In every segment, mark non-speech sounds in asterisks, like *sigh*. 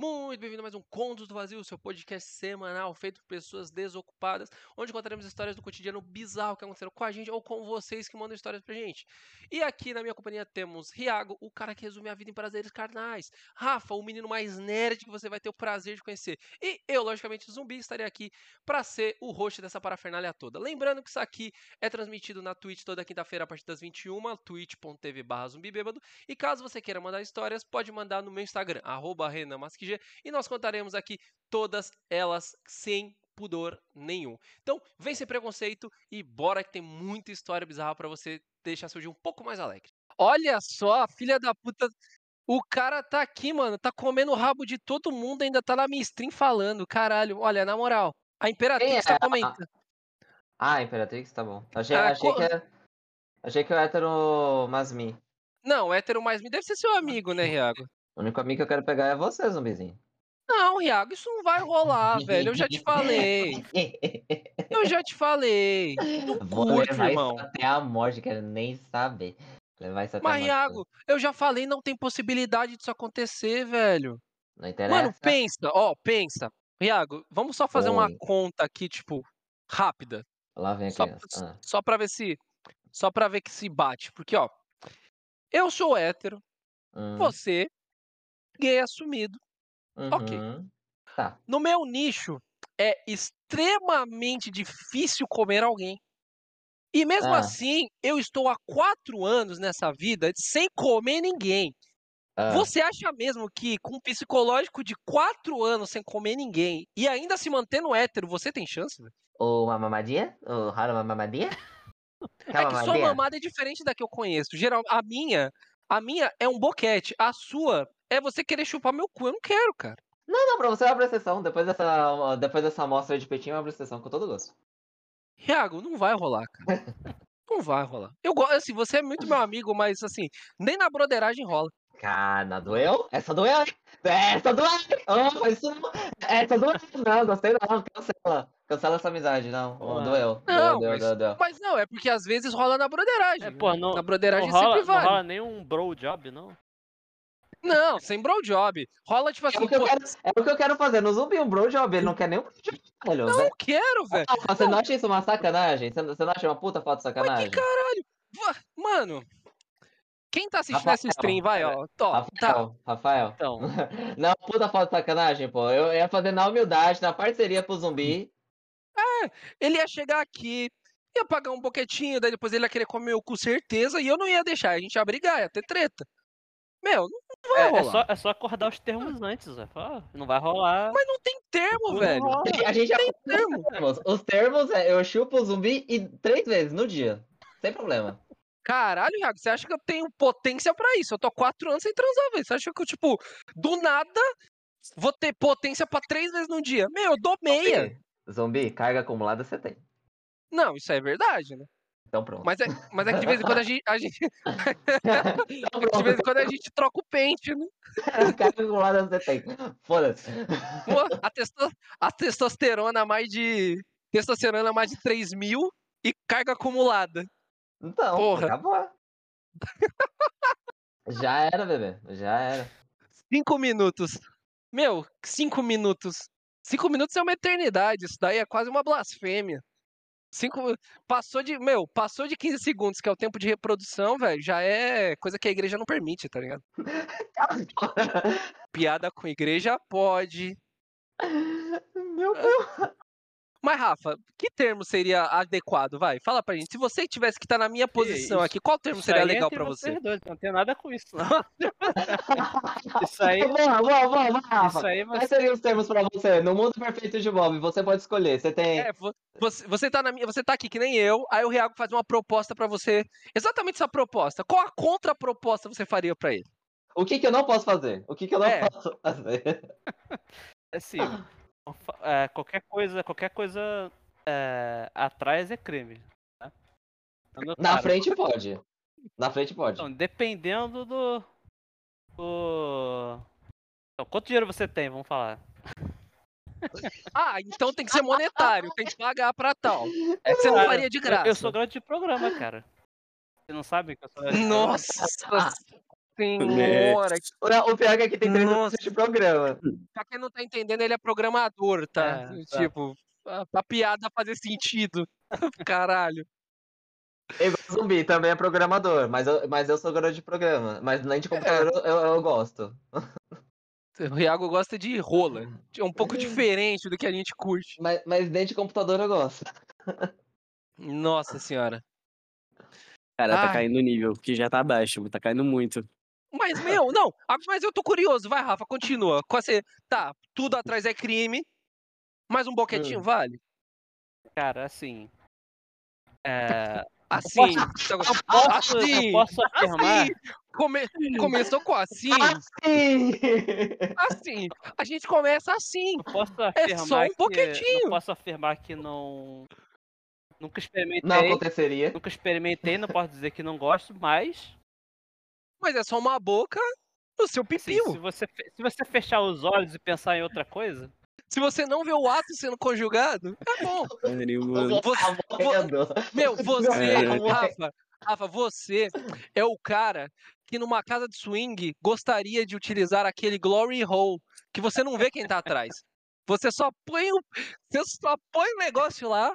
Muito bem-vindo a mais um Contos do Vazio, seu podcast semanal feito por pessoas desocupadas, onde contaremos histórias do cotidiano bizarro que aconteceram com a gente ou com vocês que mandam histórias pra gente. E aqui na minha companhia temos Riago, o cara que resume a vida em prazeres carnais, Rafa, o menino mais nerd que você vai ter o prazer de conhecer, e eu, logicamente, Zumbi, estarei aqui para ser o host dessa parafernália toda. Lembrando que isso aqui é transmitido na Twitch toda quinta-feira a partir das 21, twitch.tv barra zumbibêbado, e caso você queira mandar histórias, pode mandar no meu Instagram, arroba e nós contaremos aqui todas elas sem pudor nenhum. Então, vem sem preconceito e bora que tem muita história bizarra para você deixar seu dia um pouco mais alegre. Olha só, filha da puta. O cara tá aqui, mano, tá comendo o rabo de todo mundo, ainda tá na minha stream falando. Caralho, olha, na moral, a Imperatrix tá comentando. Ah, a Imperatrix, tá bom. Achei, ah, achei, co... que, era... achei que o hétero Masmi. Não, o hétero Masmi deve ser seu amigo, né, Riago? O único amigo que eu quero pegar é você, zumbizinho. Não, Iago, isso não vai rolar, *laughs* velho. Eu já te falei. Eu já te falei. Não Vou curto, levar irmão. Isso até a morte, quero nem saber. Levar isso até Mas, Iago, eu já falei, não tem possibilidade disso acontecer, velho. Não interessa. Mano, pensa, ó, pensa. Iago, vamos só fazer Oi. uma conta aqui, tipo, rápida. Lá vem a só, criança. Ah. Só pra ver se. Só pra ver que se bate. Porque, ó. Eu sou hétero. Hum. Você, gay assumido. Uhum. Ok. Tá. No meu nicho, é extremamente difícil comer alguém. E mesmo ah. assim, eu estou há quatro anos nessa vida sem comer ninguém. Ah. Você acha mesmo que com um psicológico de quatro anos sem comer ninguém e ainda se mantendo hétero, você tem chance? Ou uma mamadinha? Ou rara uma mamadinha? *laughs* é que sua mamada é diferente da que eu conheço. Geral, a minha, a minha é um boquete. A sua é você querer chupar meu cu. Eu não quero, cara. Não, não, pra você eu abro a sessão. Depois dessa, depois dessa amostra de peitinho, eu abro a sessão com todo gosto. Iago, não vai rolar, cara. *laughs* não vai rolar. Eu gosto, assim, você é muito meu amigo, mas assim, nem na broderagem rola. Cara, doeu? Essa doeu? Essa doeu! Oh, isso... Essa doeu! Não, gostei não, cancela. Cancela essa amizade, não. Oh, doeu. Não, doeu, mas, doeu, doeu, mas não, é porque às vezes rola na broderagem. É, pô, não, na broderagem não rola, sempre vale. Não rola nem um bro job, não? Não, sem bro job. Rola tipo assim. É o que, eu, quero, é o que eu quero fazer. No zumbi um bro job, ele não quer nem um velho. Não quero, velho. Ah, você não. não acha isso uma sacanagem? Você não acha uma puta foto de sacanagem? Mas que caralho. Mano, quem tá assistindo Rafael, essa stream, vai, ó. Tó, Rafael, tá. Rafael. Então. *laughs* Não, puta foto de sacanagem, pô. Eu ia fazer na humildade, na parceria pro zumbi. É, ele ia chegar aqui, ia pagar um boquetinho, daí depois ele ia querer comer o cu certeza, e eu não ia deixar, a gente ia brigar, ia ter treta. Meu, não vai é, rolar. É só, é só acordar os termos antes, Zé. Não vai rolar. Mas não tem termo, não velho. Rola. A gente já tem termo. Os termos é eu chupo o zumbi e três vezes no dia. Sem problema. Caralho, Iago, você acha que eu tenho potência pra isso? Eu tô quatro anos sem transar, velho. Você acha que eu, tipo, do nada vou ter potência pra três vezes no dia? Meu, eu dou meia. Zumbi, carga acumulada você tem. Não, isso é verdade, né? Então pronto. Mas é, mas é que de vez em quando a gente. A gente... então *laughs* de vez em quando a gente troca o pente, né? *laughs* Carga acumulada você tem. Foda-se. A, testo... a testosterona mais de. Testosterona mais de 3 mil e carga acumulada. Então, Porra. acabou. *laughs* Já era, bebê. Já era. Cinco minutos. Meu, cinco minutos. Cinco minutos é uma eternidade. Isso daí é quase uma blasfêmia. Cinco, passou de, meu, passou de 15 segundos, que é o tempo de reprodução, velho, já é coisa que a igreja não permite, tá ligado? *laughs* Piada com igreja pode. Meu Deus. Mas, Rafa, que termo seria adequado? Vai, fala pra gente. Se você tivesse que estar tá na minha posição isso, aqui, qual termo seria legal pra você? Dois, não tem nada com isso, não. *laughs* isso aí. Boa, boa, boa, boa. Isso aí, mas... Quais seriam os termos pra você? No mundo perfeito de Bob, você pode escolher. Você tem. É, você, você, tá na minha, você tá aqui que nem eu, aí o Riago faz uma proposta pra você. Exatamente essa proposta. Qual a contraproposta você faria pra ele? O que, que eu não posso fazer? O que, que eu não é. posso fazer? *laughs* É sim. *laughs* é, qualquer coisa, qualquer coisa é, atrás é crime. Né? Então, Na cara, frente pode. Na frente pode. Então, dependendo do. do... Então, quanto dinheiro você tem? Vamos falar. *laughs* Ah, então tem que ser monetário, tem que pagar pra tal. É que você não faria de graça. Eu, eu sou grande de programa, cara. Você não sabe que eu sou Nossa! Senhora. O pior é que aqui tem três Nossa. de programa. Pra quem não tá entendendo, ele é programador, tá? É, tá. tipo, a, a piada fazer sentido. *laughs* Caralho. Zumbi, também é programador, mas eu, mas eu sou garoto de programa. Mas nem de computador eu, eu gosto. O Iago gosta de rola. É um pouco *laughs* diferente do que a gente curte. Mas, mas nem de computador eu gosto. Nossa senhora. Cara, tá Ai. caindo o nível, que já tá baixo, tá caindo muito. Mas, meu, não. Mas eu tô curioso. Vai, Rafa, continua. Você- Tá, tudo atrás é crime. Mais um boquetinho, Hum. vale? Cara, assim. É, *laughs* Assim. posso, Assim. eu posso afirmar. Assim. Come- Começou com assim. Sim! Assim. A gente começa assim. Eu posso É só um que. boquetinho. Não posso afirmar que não. Nunca experimentei. Não aconteceria. Nunca experimentei, não posso dizer que não gosto, mas. Mas é só uma boca no seu assim, pipiu. se, você, se você fechar os olhos e pensar em outra coisa. Se você não vê o ato sendo conjugado, é bom. Você- Tá morrendo. Meu, você, É. Rafa, Rafa, você é o cara que numa casa de swing gostaria de utilizar aquele glory hole que você não vê quem tá atrás. Você só põe o, você só põe o negócio lá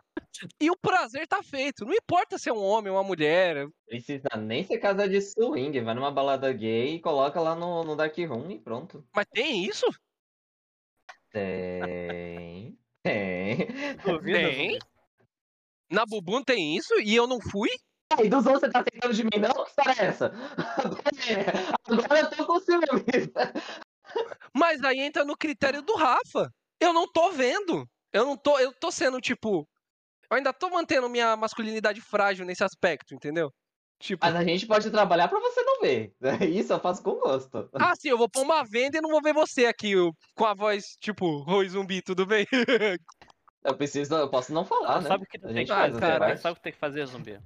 e o prazer tá feito. Não importa se é um homem ou uma mulher. Precisa nem ser casa de swing, vai numa balada gay e coloca lá no, no Dark Room e pronto. Mas tem isso? Tem. *laughs* Tem. Duvido, Tem. Na Bubu tem isso e eu não fui? Aí, dos outros você tá aceitando de mim, não? Que história é essa? Agora *laughs* eu tô com ciúmes. Mas aí entra no critério do Rafa. Eu não tô vendo. Eu não tô, eu tô sendo tipo, eu ainda tô mantendo minha masculinidade frágil nesse aspecto, entendeu? Tipo, Mas a gente pode trabalhar pra você não ver. *laughs* Isso eu faço com gosto. ah, sim, eu vou pôr uma venda e não vou ver você aqui com a voz tipo, oi zumbi, tudo bem? *laughs* Eu preciso, eu posso não falar, né? sabe o que tu A tem gente que faz fazer? cara? Sabe o que tem que fazer, zumbi?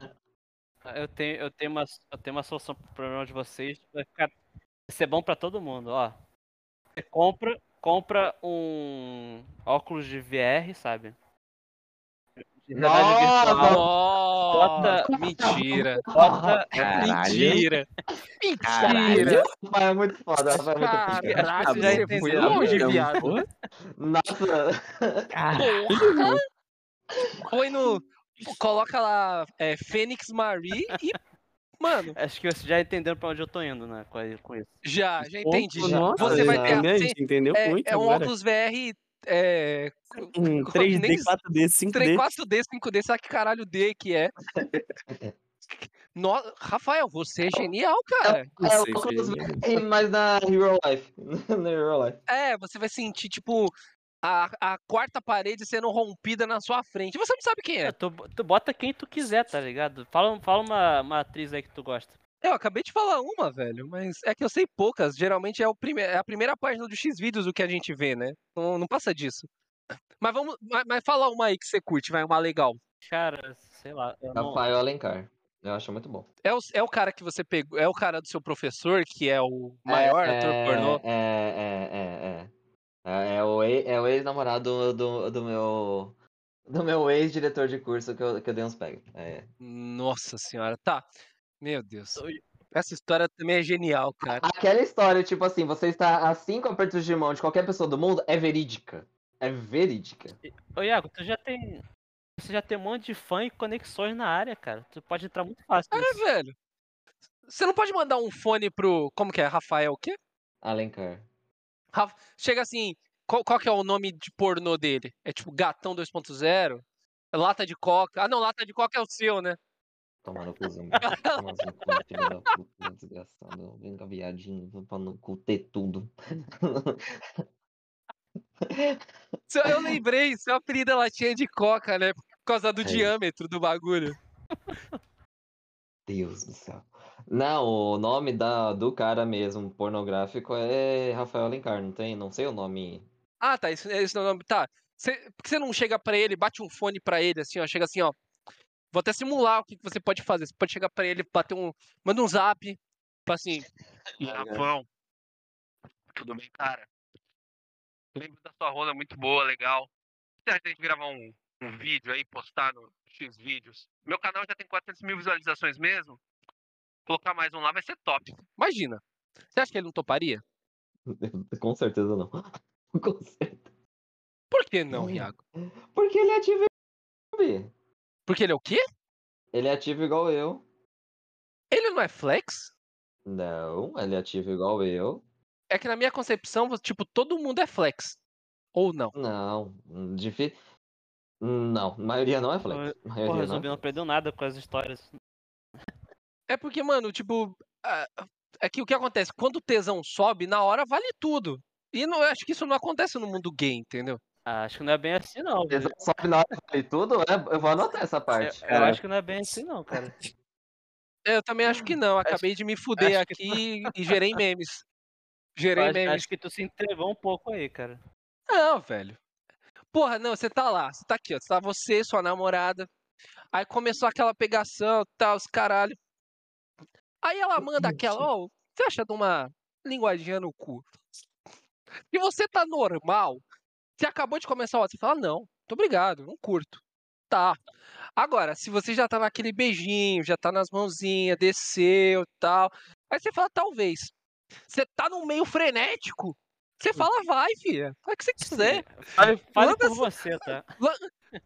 Eu tenho, eu tenho, uma, eu tenho uma solução pro problema de vocês. Vai ficar, vai ser bom pra todo mundo, ó. Você compra, compra um óculos de VR, sabe? De Nossa! Bota- mentira. *laughs* Bota, Caralho. Mentira. Mentira. Rafael é muito foda, Rafael é muito. Caraca, Tá foi entendeu? longe, viado. Nossa, Caralho. Põe no. Coloca lá é, Fênix Marie e. Mano, Acho que vocês já entenderam pra onde eu tô indo, né? Com, com isso. já, já entendi. Já. Nossa, Você vai já. ter. gente entendeu É, muito é um agora. óculos VR é, Um co- *laughs* 3D, nem- 4D, 5D. 4D, 5D, sabe que caralho D que é? *laughs* No... Rafael, você é genial, cara. É sei, o óculos foi- VR, mas na Hero Life. *laughs* na Hero Life. É, você vai sentir, tipo, a, a quarta parede sendo rompida na sua frente. Você não sabe quem é. Tu, tu bota quem tu quiser, tá ligado? Fala, fala uma, uma atriz aí que tu gosta. Eu acabei de falar uma, velho, mas é que eu sei poucas. Geralmente é, o prime... é a primeira página do X-Vídeos o que a gente vê, né? Não, não passa disso. Mas vamos. Mas, mas fala uma aí que você curte, vai, uma legal. Cara, sei lá. Não... Rafael Alencar. Eu acho muito bom. É o, é o cara que você pegou. É o cara do seu professor, que é o maior é, ator pornô. É, é, é, é. É, é o ex- é o ex-namorado do, do meu. Do meu ex-diretor de curso que eu, que eu dei uns pega. É. Nossa senhora, tá. Meu Deus. Essa história também é genial, cara. Aquela história, tipo assim, você está a cinco apertos de mão de qualquer pessoa do mundo, é verídica. É verídica. Ô, Iago, tu já tem. Você já tem um monte de fã e conexões na área, cara. Tu pode entrar muito fácil. É, nisso. velho. Você não pode mandar um fone pro. Como que é? Rafael o quê? Alencar. Chega assim. Qual, qual que é o nome de pornô dele? É tipo Gatão 2.0? Lata de coca. Ah, não, lata de coca é o seu, né? Tomar no cuzinho. Tomar no cu, *laughs* filho da puta, desgraçado. Vem cá, viadinho, vou pra no cu ter tudo. *laughs* Eu lembrei, seu apelido é latinha de coca, né? Por causa do É. diâmetro do bagulho. Deus do céu. Não, o nome da, do cara mesmo, pornográfico, é Rafael Alencar, não tem? Não sei o nome. Ah, tá. Isso, esse não é o nome. Tá. Cê, por que você não chega pra ele, bate um fone pra ele, assim, ó. Chega assim, ó. Vou até simular o que que você pode fazer. Você pode chegar pra ele, bater um. Manda um zap. Tipo assim. *laughs* Rafão. Tudo bem, cara? Lembro da sua rola muito boa, legal. Você acha que a gente gravar um, um vídeo aí, postar no X vídeos? Meu canal já tem 400 mil visualizações mesmo. Colocar mais um lá vai ser top. Imagina. Você acha que ele não toparia? *laughs* Com certeza não. *laughs* Com certeza. Por que não. Iago? Porque ele é ativo igual Porque ele é o quê? Ele é ativo igual eu. Ele não é flex? Não, ele é ativo igual eu. É que na minha concepção, tipo, todo mundo é flex. Ou não. Não, difícil. Não, a maioria não é flex. A Porra, maioria o não. Zumbi não aprendeu nada com as histórias. É porque, mano, tipo. É que o que acontece? Quando o tesão sobe, na hora vale tudo. E não, eu acho que isso não acontece no mundo gay, entendeu? Ah, acho que não é bem assim, não. Ele velho. sobe na hora e tudo, é, eu vou anotar essa parte. Eu, eu acho que não é bem assim, não, cara. Eu também acho que não. Acabei de me *laughs* fuder acho que- aqui e gerei memes. Gerei acho, memes. acho que tu se entregou um pouco aí, cara. Não, velho. Porra, não, você tá lá, você tá aqui, ó. Você tá você, sua namorada. Aí começou aquela pegação, tal, os caralho. Aí ela manda aquela, ó, você acha de uma linguadinha no cu? *laughs* E você tá normal, você acabou de começar o outro, você fala, não, muito obrigado, não curto. Tá. Agora, se você já tá naquele beijinho, já tá nas mãozinhas, desceu tal. Aí você fala, talvez. Você tá num meio frenético. Você fala, vai, filha. Faz o que você quiser. Fale, fale por essa- você, tá?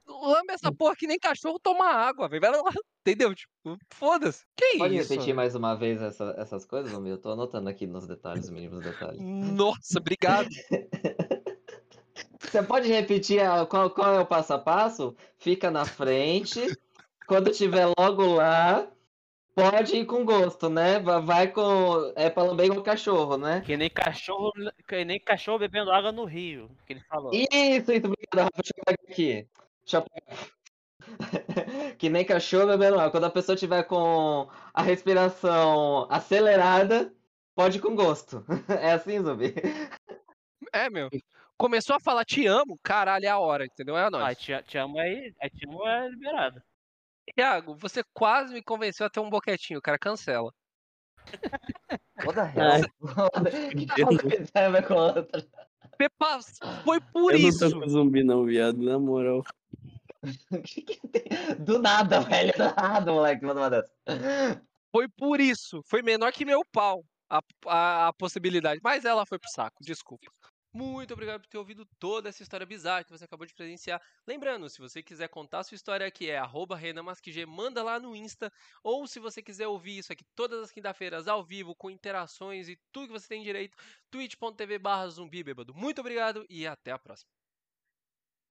Lambe essa porra que nem cachorro toma água, velho. Vai lá, Entendeu? Tipo, foda-se. Que Pode isso? repetir mais uma vez essa- essas coisas, Zumbi? Eu tô anotando aqui nos detalhes, mínimos detalhes. Nossa, obrigado. *laughs* Você pode repetir a- qual, qual é o passo a passo? Fica na frente. Quando estiver logo lá, pode ir com gosto, né? Va- Vai com. É pra lamber igual cachorro, né? Que nem cachorro, que nem cachorro bebendo água no rio, que ele falou. Isso, isso, obrigado, Rafa. Deixa eu pegar aqui. Deixa eu pegar. *laughs* que nem cachorro bebendo água. Quando a pessoa tiver com a respiração acelerada, pode ir com gosto. *laughs* É assim, Zumbi? É, meu. Começou a falar te amo, caralho, é a hora, entendeu? É a Ah, nós. te, te amo aí, aí te amo é liberado. Thiago, você quase me convenceu a ter um boquetinho, cara, cancela. Toda real. *laughs* Que coisa ver com outra. Pepa, foi por eu isso. não tô com zumbi não, viado, na moral. *laughs* Do nada, velho. Do nada, moleque. Manda uma dessa. Foi por isso. Foi menor que meu pau a, a, a possibilidade. Mas ela foi pro saco, desculpa. Muito obrigado por ter ouvido toda essa história bizarra que você acabou de presenciar. Lembrando, se você quiser contar a sua história aqui, é arroba renamasquig, manda lá no Insta. Ou se você quiser ouvir isso aqui todas as quinta-feiras ao vivo, com interações e tudo que você tem direito, twitch.tv barra zumbi bêbado. Muito obrigado e até a próxima.